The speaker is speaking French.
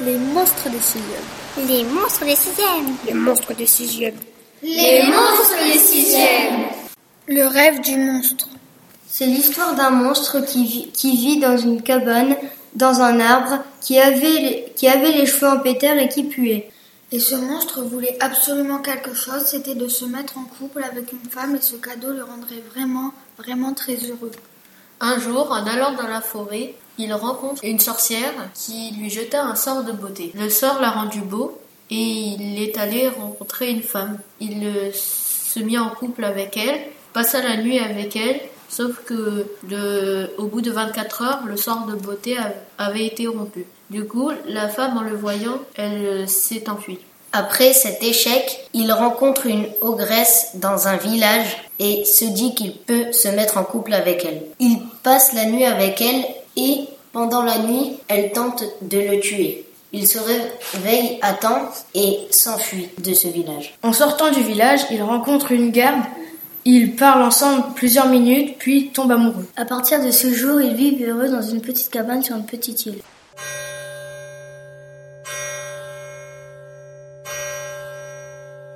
Les monstres des sixièmes. Les monstres des sixièmes. Les monstres des sixièmes. Les monstres des sixièmes. Le rêve du monstre. C'est l'histoire d'un monstre qui vit, qui vit dans une cabane, dans un arbre, qui avait, les, qui avait les cheveux en pétard et qui puait. Et ce monstre voulait absolument quelque chose, c'était de se mettre en couple avec une femme et ce cadeau le rendrait vraiment, vraiment très heureux. Un jour, en allant dans la forêt, il rencontre une sorcière qui lui jeta un sort de beauté. Le sort l'a rendu beau et il est allé rencontrer une femme. Il se mit en couple avec elle, passa la nuit avec elle, sauf que au bout de 24 heures, le sort de beauté avait été rompu. Du coup, la femme, en le voyant, elle s'est enfuie. Après cet échec, il rencontre une ogresse dans un village et se dit qu'il peut se mettre en couple avec elle. Il passe la nuit avec elle et pendant la nuit, elle tente de le tuer. Il se réveille à temps et s'enfuit de ce village. En sortant du village, il rencontre une garde. Ils parlent ensemble plusieurs minutes, puis tombent amoureux. À partir de ce jour, ils vivent heureux dans une petite cabane sur une petite île.